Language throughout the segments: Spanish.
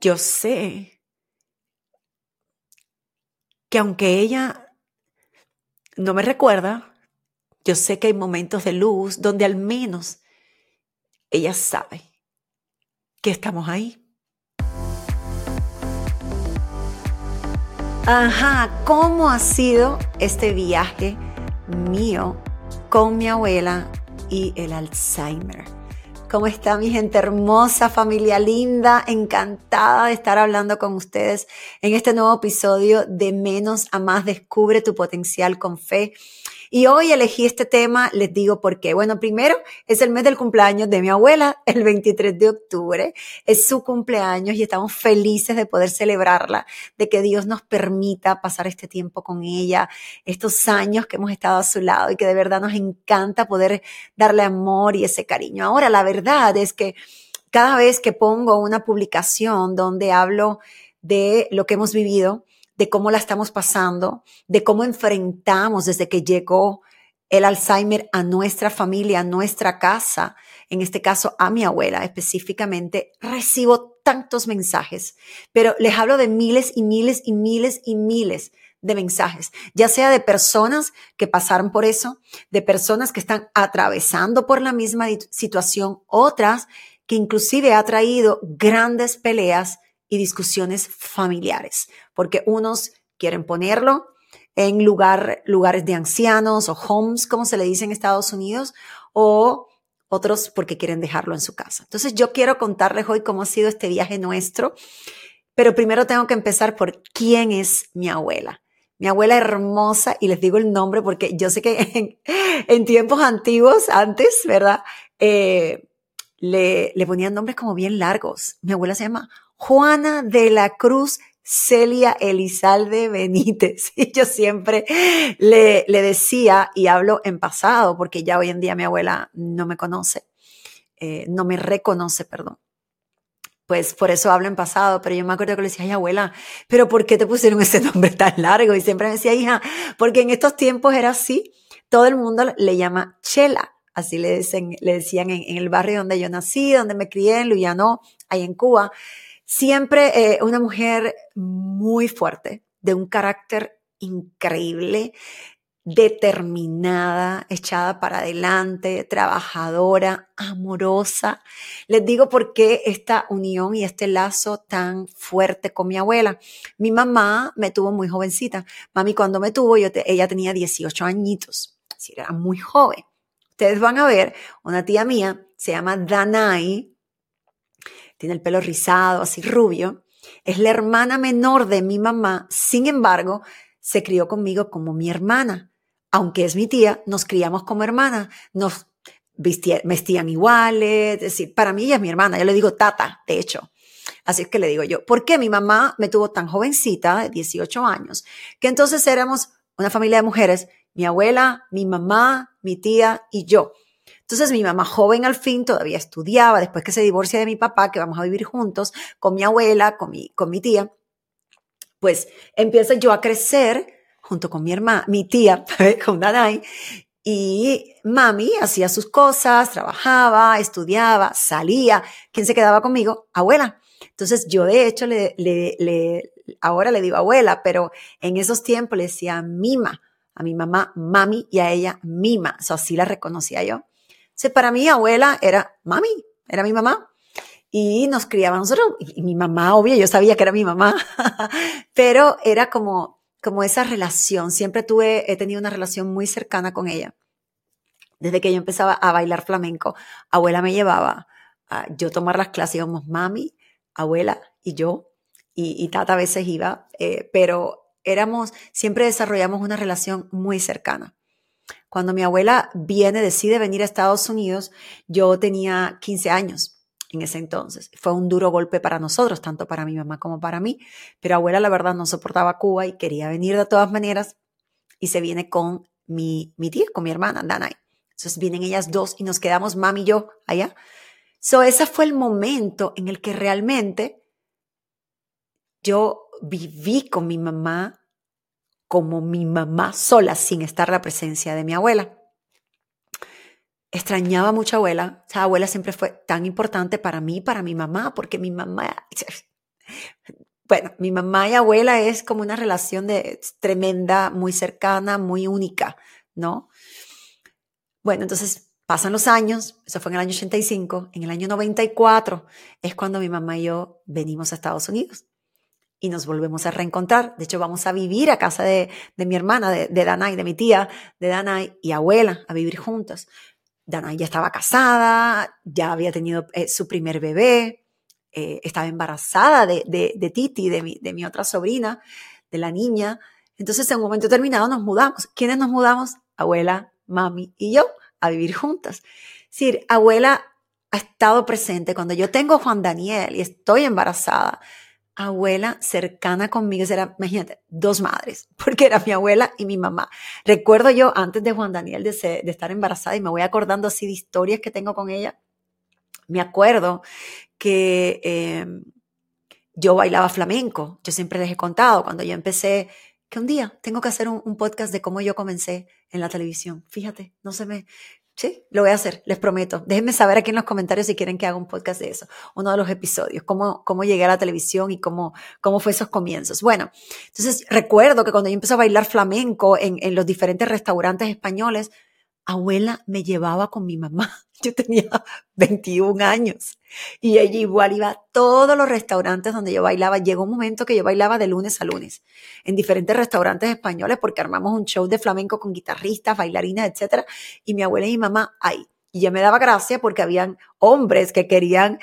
yo sé que aunque ella no me recuerda, yo sé que hay momentos de luz donde al menos ella sabe que estamos ahí. Ajá, ¿cómo ha sido este viaje mío con mi abuela y el Alzheimer? ¿Cómo está mi gente hermosa, familia linda? Encantada de estar hablando con ustedes en este nuevo episodio de Menos a Más, Descubre tu potencial con fe. Y hoy elegí este tema, les digo por qué. Bueno, primero es el mes del cumpleaños de mi abuela, el 23 de octubre. Es su cumpleaños y estamos felices de poder celebrarla, de que Dios nos permita pasar este tiempo con ella, estos años que hemos estado a su lado y que de verdad nos encanta poder darle amor y ese cariño. Ahora, la verdad es que cada vez que pongo una publicación donde hablo de lo que hemos vivido, de cómo la estamos pasando, de cómo enfrentamos desde que llegó el Alzheimer a nuestra familia, a nuestra casa, en este caso a mi abuela específicamente, recibo tantos mensajes, pero les hablo de miles y miles y miles y miles de mensajes, ya sea de personas que pasaron por eso, de personas que están atravesando por la misma situación, otras que inclusive ha traído grandes peleas y discusiones familiares, porque unos quieren ponerlo en lugar, lugares de ancianos o homes, como se le dice en Estados Unidos, o otros porque quieren dejarlo en su casa. Entonces yo quiero contarles hoy cómo ha sido este viaje nuestro, pero primero tengo que empezar por quién es mi abuela. Mi abuela hermosa, y les digo el nombre porque yo sé que en, tiempos antiguos, antes, ¿verdad? Eh, le, le ponían nombres como bien largos. Mi abuela se llama Juana de la Cruz Celia Elizalde Benítez. Y yo siempre le, le, decía, y hablo en pasado, porque ya hoy en día mi abuela no me conoce, eh, no me reconoce, perdón. Pues por eso hablo en pasado, pero yo me acuerdo que le decía, ay abuela, pero ¿por qué te pusieron ese nombre tan largo? Y siempre me decía, hija, porque en estos tiempos era así, todo el mundo le llama Chela, así le, dicen, le decían en, en, el barrio donde yo nací, donde me crié, en Luyano, ahí en Cuba. Siempre eh, una mujer muy fuerte, de un carácter increíble, determinada, echada para adelante, trabajadora, amorosa. Les digo por qué esta unión y este lazo tan fuerte con mi abuela. Mi mamá me tuvo muy jovencita. Mami cuando me tuvo, yo ella tenía 18 añitos, así era muy joven. Ustedes van a ver, una tía mía se llama Danai, tiene el pelo rizado, así rubio, es la hermana menor de mi mamá, sin embargo, se crió conmigo como mi hermana. Aunque es mi tía, nos criamos como hermana, nos vestían iguales, es decir, para mí ella es mi hermana, yo le digo tata, de hecho. Así es que le digo yo, ¿por qué mi mamá me tuvo tan jovencita, de 18 años, que entonces éramos una familia de mujeres, mi abuela, mi mamá, mi tía y yo. Entonces mi mamá joven al fin todavía estudiaba, después que se divorcia de mi papá, que vamos a vivir juntos, con mi abuela, con mi, con mi tía, pues empiezo yo a crecer junto con mi hermana, mi tía, con Danai, y mami hacía sus cosas, trabajaba, estudiaba, salía. ¿Quién se quedaba conmigo? Abuela. Entonces yo de hecho le, le, le, ahora le digo abuela, pero en esos tiempos le decía mima, a mi mamá mami y a ella mima. O sea, así la reconocía yo para mí, abuela era mami, era mi mamá. Y nos criaba nosotros, y mi mamá, obvio, yo sabía que era mi mamá, pero era como, como esa relación. Siempre tuve, he tenido una relación muy cercana con ella. Desde que yo empezaba a bailar flamenco, abuela me llevaba a yo tomar las clases, íbamos mami, abuela y yo, y, tata a veces iba, eh, pero éramos, siempre desarrollamos una relación muy cercana. Cuando mi abuela viene, decide venir a Estados Unidos, yo tenía 15 años en ese entonces. Fue un duro golpe para nosotros, tanto para mi mamá como para mí, pero abuela la verdad no soportaba Cuba y quería venir de todas maneras y se viene con mi, mi tía, con mi hermana, Danai. Entonces vienen ellas dos y nos quedamos mami y yo allá. So, ese fue el momento en el que realmente yo viví con mi mamá como mi mamá sola sin estar la presencia de mi abuela. Extrañaba mucho a abuela. Esa abuela siempre fue tan importante para mí, para mi mamá, porque mi mamá bueno, mi mamá y abuela es como una relación de tremenda, muy cercana, muy única, ¿no? Bueno, entonces pasan los años, eso fue en el año 85, en el año 94 es cuando mi mamá y yo venimos a Estados Unidos y nos volvemos a reencontrar. De hecho, vamos a vivir a casa de, mi hermana, de, de Danay, de mi tía, de Danay y abuela, a vivir juntas. Danay ya estaba casada, ya había tenido eh, su primer bebé, eh, estaba embarazada de, de, Titi, de mi, de mi otra sobrina, de la niña. Entonces, en un momento determinado nos mudamos. ¿Quiénes nos mudamos? Abuela, mami y yo a vivir juntas. Es decir, abuela ha estado presente cuando yo tengo Juan Daniel y estoy embarazada abuela cercana conmigo, era, imagínate, dos madres, porque era mi abuela y mi mamá. Recuerdo yo antes de Juan Daniel de, estar embarazada y me voy acordando así de historias que tengo con ella. Me acuerdo que em, yo bailaba flamenco. Yo siempre les he contado cuando yo empecé que un día tengo que hacer un, un podcast de cómo yo comencé en la televisión. Fíjate, no se me, Sí, lo voy a hacer, les prometo. Déjenme saber aquí en los comentarios si quieren que haga un podcast de eso, uno de los episodios, cómo, cómo llegué a la televisión y cómo, cómo fue esos comienzos. Bueno, entonces recuerdo que cuando yo empecé a bailar flamenco en, en los diferentes restaurantes españoles, abuela me llevaba con mi mamá. Yo tenía 21 años y ella igual iba a todos los restaurantes donde yo bailaba. Llegó un momento que yo bailaba de lunes a lunes en diferentes restaurantes españoles porque armamos un show de flamenco con guitarristas, bailarinas, etc. Y mi abuela y mi mamá ahí. Y ya me daba gracia porque habían hombres que querían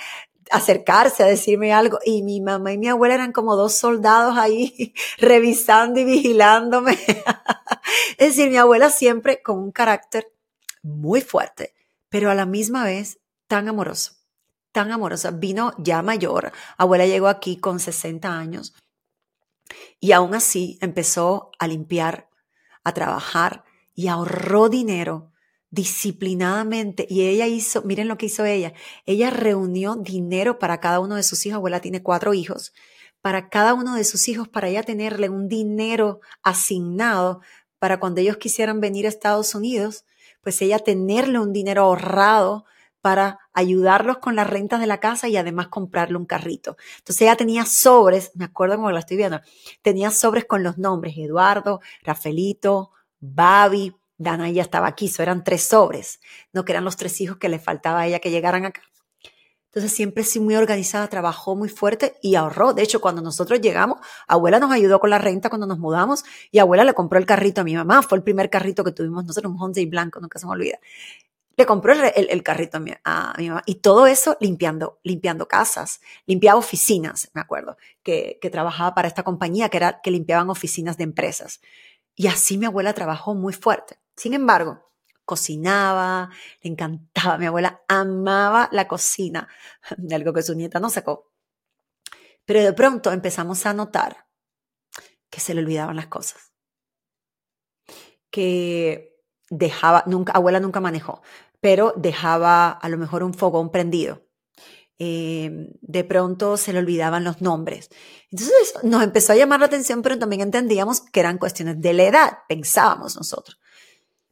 acercarse a decirme algo y mi mamá y mi abuela eran como dos soldados ahí revisando y vigilándome. es decir, mi abuela siempre con un carácter muy fuerte, pero a la misma vez tan amoroso, tan amorosa. Vino ya mayor, abuela llegó aquí con 60 años y aún así empezó a limpiar, a trabajar y ahorró dinero disciplinadamente. Y ella hizo, miren lo que hizo ella, ella reunió dinero para cada uno de sus hijos, abuela tiene cuatro hijos, para cada uno de sus hijos, para ella tenerle un dinero asignado para cuando ellos quisieran venir a Estados Unidos, pues ella tenerle un dinero ahorrado para ayudarlos con las rentas de la casa y además comprarle un carrito. Entonces ella tenía sobres, me acuerdo como la estoy viendo, tenía sobres con los nombres Eduardo, Rafaelito, Babi, Dana ya estaba aquí, eso eran tres sobres, no que eran los tres hijos que le faltaba a ella que llegaran acá. Entonces siempre sí muy organizada, trabajó muy fuerte y ahorró. De hecho, cuando nosotros llegamos, abuela nos ayudó con la renta cuando nos mudamos y abuela le compró el carrito a mi mamá. Fue el primer carrito que tuvimos nosotros, un Hyundai blanco, nunca se me olvida. Le compró el, carrito a mi, a mamá. Y todo eso limpiando, limpiando casas, limpiaba oficinas, me acuerdo, que, que trabajaba para esta compañía que era que limpiaban oficinas de empresas. Y así mi abuela trabajó muy fuerte. Sin embargo, cocinaba, le encantaba, mi abuela amaba la cocina, algo que su nieta no sacó. Pero de pronto empezamos a notar que se le olvidaban las cosas, que dejaba, nunca, abuela nunca manejó, pero dejaba a lo mejor un fogón prendido. Em, de pronto se le olvidaban los nombres. Entonces nos empezó a llamar la atención, pero también entendíamos que eran cuestiones de la edad, pensábamos nosotros.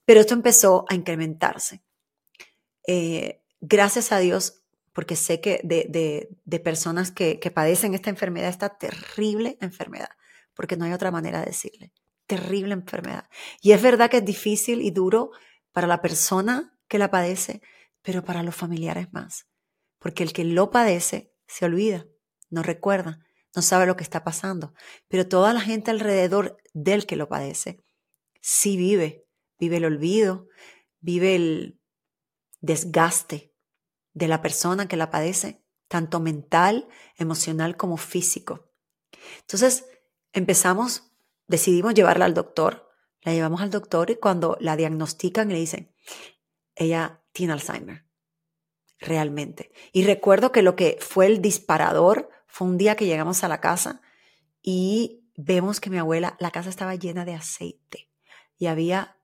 Pero esto empezó a incrementarse. Eh, gracias a Dios, porque sé que de, personas que, que, padecen esta enfermedad, esta terrible enfermedad, porque no hay otra manera de decirle, terrible enfermedad. Y es verdad que es difícil y duro para la persona que la padece, pero para los familiares más, porque el que lo padece se olvida, no recuerda, no sabe lo que está pasando, pero toda la gente alrededor del que lo padece sí vive vive el olvido, vive el desgaste de la persona que la padece, tanto mental, emocional como físico. Entonces empezamos, decidimos llevarla al doctor, la llevamos al doctor y cuando la diagnostican le dicen, ella tiene Alzheimer, realmente. Y recuerdo que lo que fue el disparador fue un día que llegamos a la casa y vemos que mi abuela, la casa estaba llena de aceite y había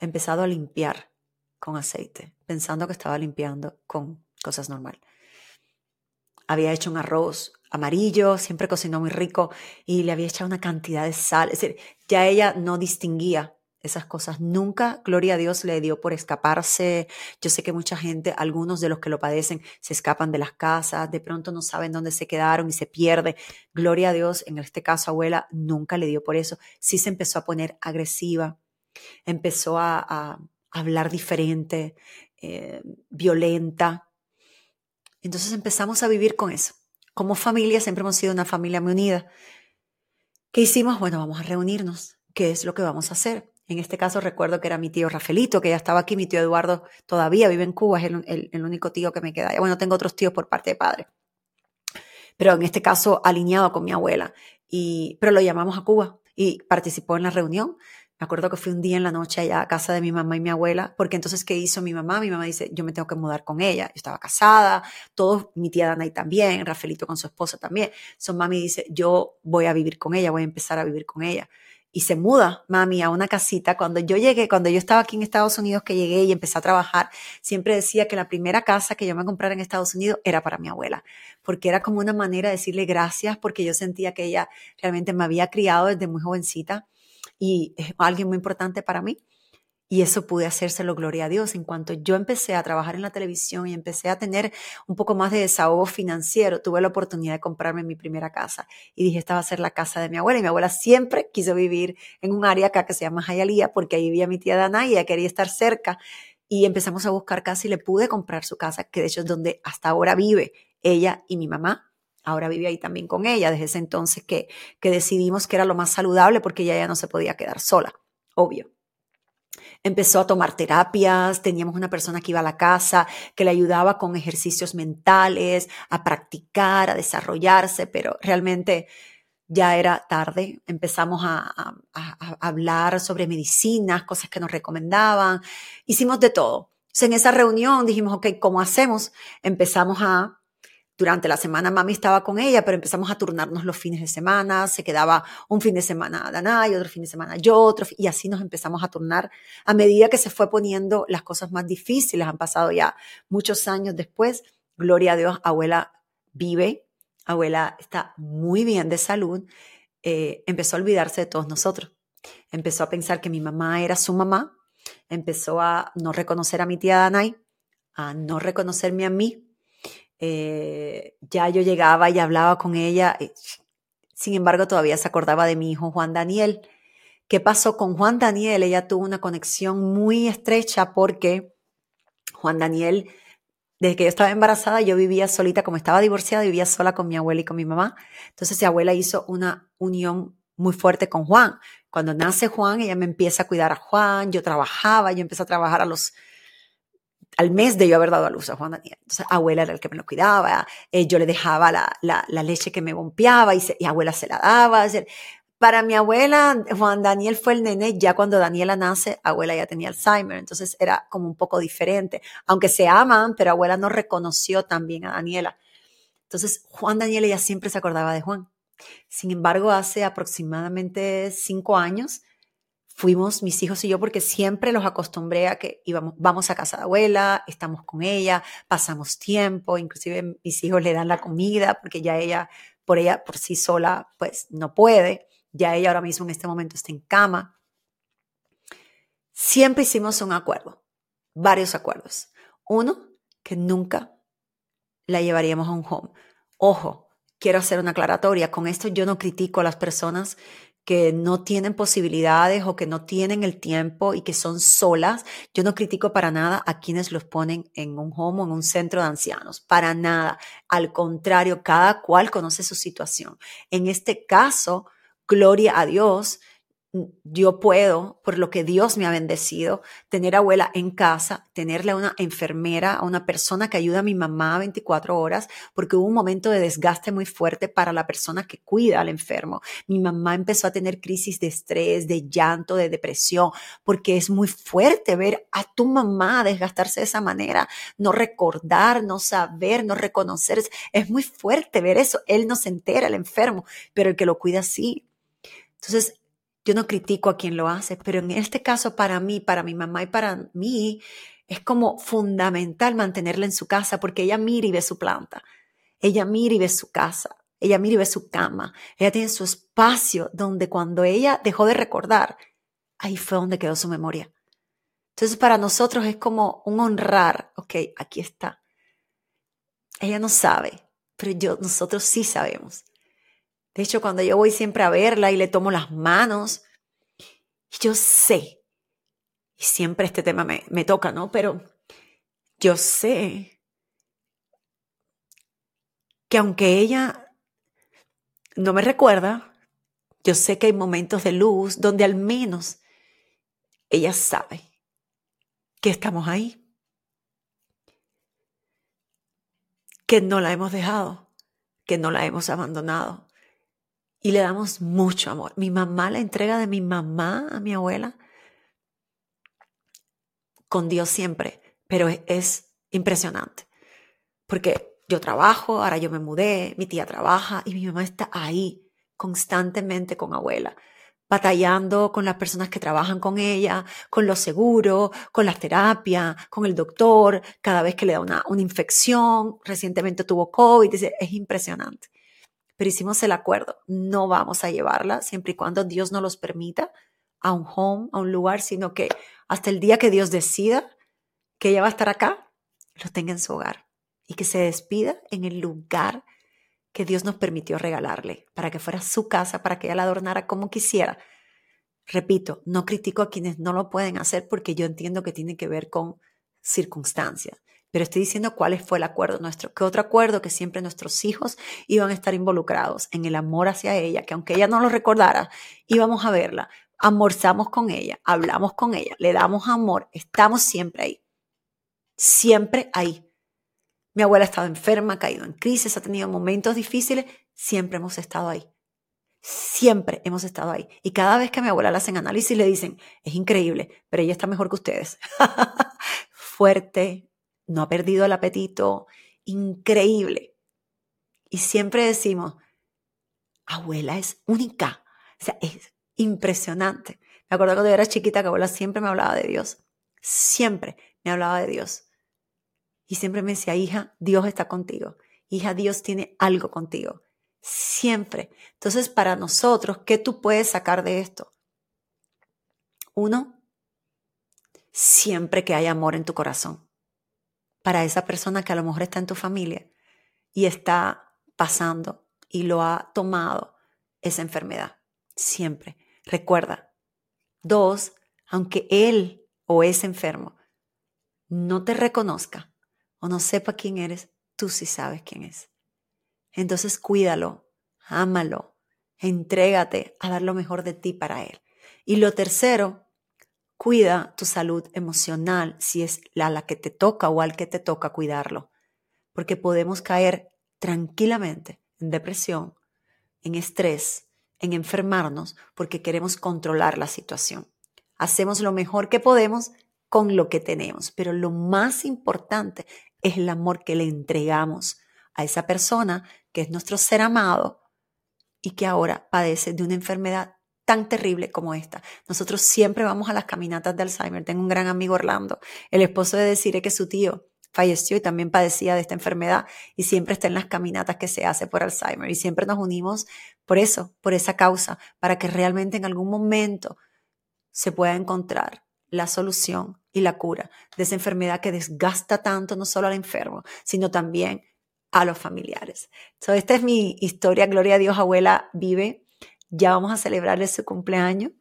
empezado a limpiar con aceite, pensando que estaba limpiando con cosas normales. Había hecho un arroz amarillo, siempre cocinó muy rico y le había echado una cantidad de sal. Es decir, ya ella no distinguía esas cosas. Nunca, gloria a Dios, le dio por escaparse. Yo sé que mucha gente, algunos de los que lo padecen, se escapan de las casas, de pronto no saben dónde se quedaron y se pierde. Gloria a Dios, en este caso, abuela, nunca le dio por eso. Sí se empezó a poner agresiva, empezó a, hablar diferente, eh, violenta. Entonces empezamos a vivir con eso. Como familia, siempre hemos sido una familia muy unida. ¿Qué hicimos? Bueno, vamos a reunirnos. ¿Qué es lo que vamos a hacer? En este caso recuerdo que era mi tío Rafaelito, que ya estaba aquí, mi tío Eduardo todavía vive en Cuba, es el, único tío que me queda. Bueno, tengo otros tíos por parte de padre, pero en este caso alineado con mi abuela. Y, pero lo llamamos a Cuba y participó en la reunión. Me acuerdo que fui un día en la noche allá a casa de mi mamá y mi abuela, porque entonces, ¿qué hizo mi mamá? Mi mamá dice, yo me tengo que mudar con ella. Yo estaba casada, todos, mi tía Dana y también, Rafaelito con su esposa también. Su mami dice, yo voy a vivir con ella, voy a empezar a vivir con ella y se muda mami a una casita. Cuando yo llegué, cuando yo estaba aquí en Estados Unidos, que llegué y empecé a trabajar, siempre decía que la primera casa que yo me comprara en Estados Unidos era para mi abuela, porque era como una manera de decirle gracias, porque yo sentía que ella realmente me había criado desde muy jovencita y es alguien muy importante para mí. Y eso pude hacérselo, gloria a Dios. En cuanto yo empecé a trabajar en la televisión y empecé a tener un poco más de desahogo financiero, tuve la oportunidad de comprarme mi primera casa. Y dije, esta va a ser la casa de mi abuela. Y mi abuela siempre quiso vivir en un área acá que se llama Jayalía, porque ahí vivía mi tía Dana y ella quería estar cerca. Y empezamos a buscar casa y le pude comprar su casa, que de hecho es donde hasta ahora vive ella y mi mamá. Ahora vive ahí también con ella, desde ese entonces que, que decidimos que era lo más saludable porque ella ya no se podía quedar sola, obvio empezó a tomar terapias, teníamos una persona que iba a la casa, que le ayudaba con ejercicios mentales, a practicar, a desarrollarse, pero realmente ya era tarde, empezamos a, hablar sobre medicinas, cosas que nos recomendaban, hicimos de todo. en esa reunión dijimos, ok, ¿cómo hacemos? Empezamos a durante la semana mami estaba con ella, pero empezamos a turnarnos los fines de semana, se quedaba un fin de semana Danay, otro fin de semana yo, otro, y así nos empezamos a turnar. A medida que se fue poniendo las cosas más difíciles, han pasado ya muchos años después, gloria a Dios, abuela vive, abuela está muy bien de salud, eh, empezó a olvidarse de todos nosotros, empezó a pensar que mi mamá era su mamá, empezó a no reconocer a mi tía Danay, a no reconocerme a mí, eh, ya yo llegaba y hablaba con ella, sin embargo todavía se acordaba de mi hijo Juan Daniel. ¿Qué pasó con Juan Daniel? Ella tuvo una conexión muy estrecha porque Juan Daniel, desde que yo estaba embarazada, yo vivía solita, como estaba divorciada, vivía sola con mi abuela y con mi mamá. Entonces mi abuela hizo una unión muy fuerte con Juan. Cuando nace Juan, ella me empieza a cuidar a Juan, yo trabajaba, yo empecé a trabajar a los al mes de yo haber dado a luz a Juan Daniel. Entonces, abuela era el que me lo cuidaba, eh, yo le dejaba la, la, leche que me bompeaba y, y abuela se la daba. para mi abuela, Juan Daniel fue el nene, ya cuando Daniela nace, abuela ya tenía Alzheimer, entonces era como un poco diferente. Aunque se aman, pero abuela no reconoció también a Daniela. Entonces, Juan Daniel ella siempre se acordaba de Juan. Sin embargo, hace aproximadamente cinco años, fuimos mis hijos y yo porque siempre los acostumbré a que íbamos, vamos a casa de abuela, estamos con ella, pasamos tiempo, inclusive mis hijos le dan la comida porque ya ella, por ella, por sí sola, pues no puede, ya ella ahora mismo en este momento está en cama. Siempre hicimos un acuerdo, varios acuerdos. Uno, que nunca la llevaríamos a un home. Ojo, quiero hacer una aclaratoria, con esto yo no critico a las personas que no tienen posibilidades o que no tienen el tiempo y que son solas, yo no critico para nada a quienes los ponen en un home o en un centro de ancianos, para nada. Al contrario, cada cual conoce su situación. En este caso, gloria a Dios, yo puedo, por lo que Dios me ha bendecido, tener abuela en casa, tenerle a una enfermera, a una persona que ayuda a mi mamá 24 horas, porque hubo un momento de desgaste muy fuerte para la persona que cuida al enfermo. Mi mamá empezó a tener crisis de estrés, de llanto, de depresión, porque es muy fuerte ver a tu mamá desgastarse de esa manera, no recordar, no saber, no reconocer. Es muy fuerte ver eso. Él no se entera, el enfermo, pero el que lo cuida sí. Entonces, yo no critico a quien lo hace, pero en este caso para mí, para mi mamá y para mí, es como fundamental mantenerla en su casa porque ella mira y ve su planta, ella mira y ve su casa, ella mira y ve su cama, ella tiene su espacio donde cuando ella dejó de recordar, ahí fue donde quedó su memoria. Entonces para nosotros es como un honrar, ok, aquí está. Ella no sabe, pero yo, nosotros sí sabemos. De hecho, cuando yo voy siempre a verla y le tomo las manos, yo sé, y siempre este tema me, me toca, ¿no? Pero yo sé que aunque ella no me recuerda, yo sé que hay momentos de luz donde al menos ella sabe que estamos ahí, que no la hemos dejado, que no la hemos abandonado y le damos mucho amor. Mi mamá, la entrega de mi mamá a mi abuela, con Dios siempre, pero es, impresionante, porque yo trabajo, ahora yo me mudé, mi tía trabaja y mi mamá está ahí constantemente con abuela, batallando con las personas que trabajan con ella, con los seguros, con las terapias, con el doctor, cada vez que le da una, una infección, recientemente tuvo COVID, es impresionante pero hicimos el acuerdo, no vamos a llevarla siempre y cuando Dios no los permita a un home, a un lugar, sino que hasta el día que Dios decida que ella va a estar acá, lo tenga en su hogar y que se despida en el lugar que Dios nos permitió regalarle, para que fuera su casa, para que ella la adornara como quisiera. Repito, no critico a quienes no lo pueden hacer porque yo entiendo que tiene que ver con circunstancias pero estoy diciendo cuál fue el acuerdo nuestro. ¿Qué otro acuerdo? Que siempre nuestros hijos iban a estar involucrados en el amor hacia ella, que aunque ella no lo recordara, íbamos a verla, almorzamos con ella, hablamos con ella, le damos amor, estamos siempre ahí. Siempre ahí. Mi abuela ha estado enferma, ha caído en crisis, ha tenido momentos difíciles, siempre hemos estado ahí. Siempre hemos estado ahí. Y cada vez que a mi abuela le hacen análisis le dicen, es increíble, pero ella está mejor que ustedes. Fuerte, no ha perdido el apetito, increíble. Y siempre decimos, abuela es única, o sea, es impresionante. Me acuerdo cuando yo era chiquita que abuela siempre me hablaba de Dios, siempre me hablaba de Dios. Y siempre me decía, hija, Dios está contigo, hija, Dios tiene algo contigo, siempre. Entonces, para nosotros, ¿qué tú puedes sacar de esto? Uno, siempre que hay amor en tu corazón para esa persona que a lo mejor está en tu familia y está pasando y lo ha tomado esa enfermedad. Siempre. Recuerda. Dos, aunque él o ese enfermo no te reconozca o no sepa quién eres, tú sí sabes quién es. Entonces cuídalo, ámalo, entrégate a dar lo mejor de ti para él. Y lo tercero, Cuida tu salud emocional si es la, la que te toca o al que te toca cuidarlo, porque podemos caer tranquilamente en depresión, en estrés, en enfermarnos porque queremos controlar la situación. Hacemos lo mejor que podemos con lo que tenemos, pero lo más importante es el amor que le entregamos a esa persona que es nuestro ser amado y que ahora padece de una enfermedad tan terrible como esta. Nosotros siempre vamos a las caminatas de Alzheimer. Tengo un gran amigo Orlando, el esposo de decir que su tío falleció y también padecía de esta enfermedad y siempre está en las caminatas que se hace por Alzheimer y siempre nos unimos por eso, por esa causa, para que realmente en algún momento se pueda encontrar la solución y la cura de esa enfermedad que desgasta tanto no solo al enfermo, sino también a los familiares. Entonces, esta es mi historia, gloria a Dios, abuela vive ya vamos a celebrarle su cumpleaños.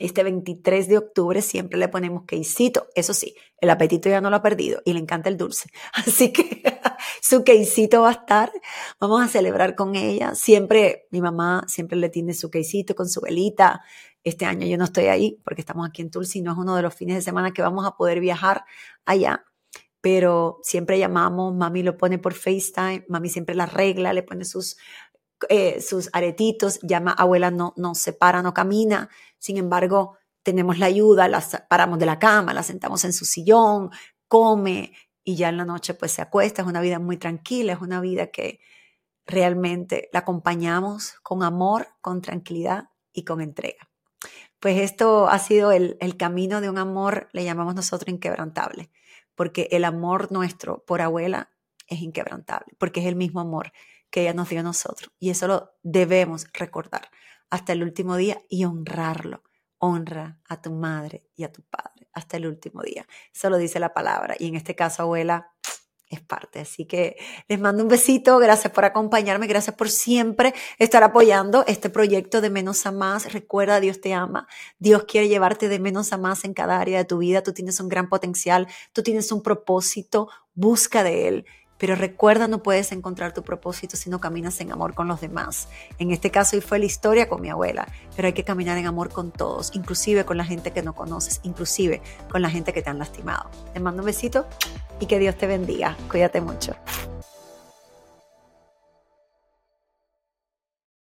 Este 23 de octubre siempre le ponemos quesito. Eso sí, el apetito ya no lo ha perdido y le encanta el dulce. Así que su quesito va a estar. Vamos a celebrar con ella. Siempre, mi mamá siempre le tiene su quesito con su velita. Este año yo no estoy ahí porque estamos aquí en Tulsi. No es uno de los fines de semana que vamos a poder viajar allá. Pero siempre llamamos, mami lo pone por FaceTime, mami siempre la arregla, le pone sus eh, sus aretitos, llama abuela no, no se para, no camina, sin embargo tenemos la ayuda, la paramos de la cama, la sentamos en su sillón, come y ya en la noche pues se acuesta, es una vida muy tranquila, es una vida que realmente la acompañamos con amor, con tranquilidad y con entrega. Pues esto ha sido el, el camino de un amor, le llamamos nosotros inquebrantable, porque el amor nuestro por abuela es inquebrantable, porque es el mismo amor que ella nos dio a nosotros. Y eso lo debemos recordar hasta el último día y honrarlo, honra a tu madre y a tu padre hasta el último día. Eso lo dice la palabra. Y en este caso, abuela, es parte. Así que les mando un besito, gracias por acompañarme, gracias por siempre estar apoyando este proyecto de menos a más. Recuerda, Dios te ama, Dios quiere llevarte de menos a más en cada área de tu vida, tú tienes un gran potencial, tú tienes un propósito, busca de Él. Pero recuerda, no puedes encontrar tu propósito si no caminas en amor con los demás. En este caso, hoy fue la historia con mi abuela, pero hay que caminar en amor con todos, inclusive con la gente que no conoces, inclusive con la gente que te han lastimado. Te mando un besito y que Dios te bendiga. Cuídate mucho.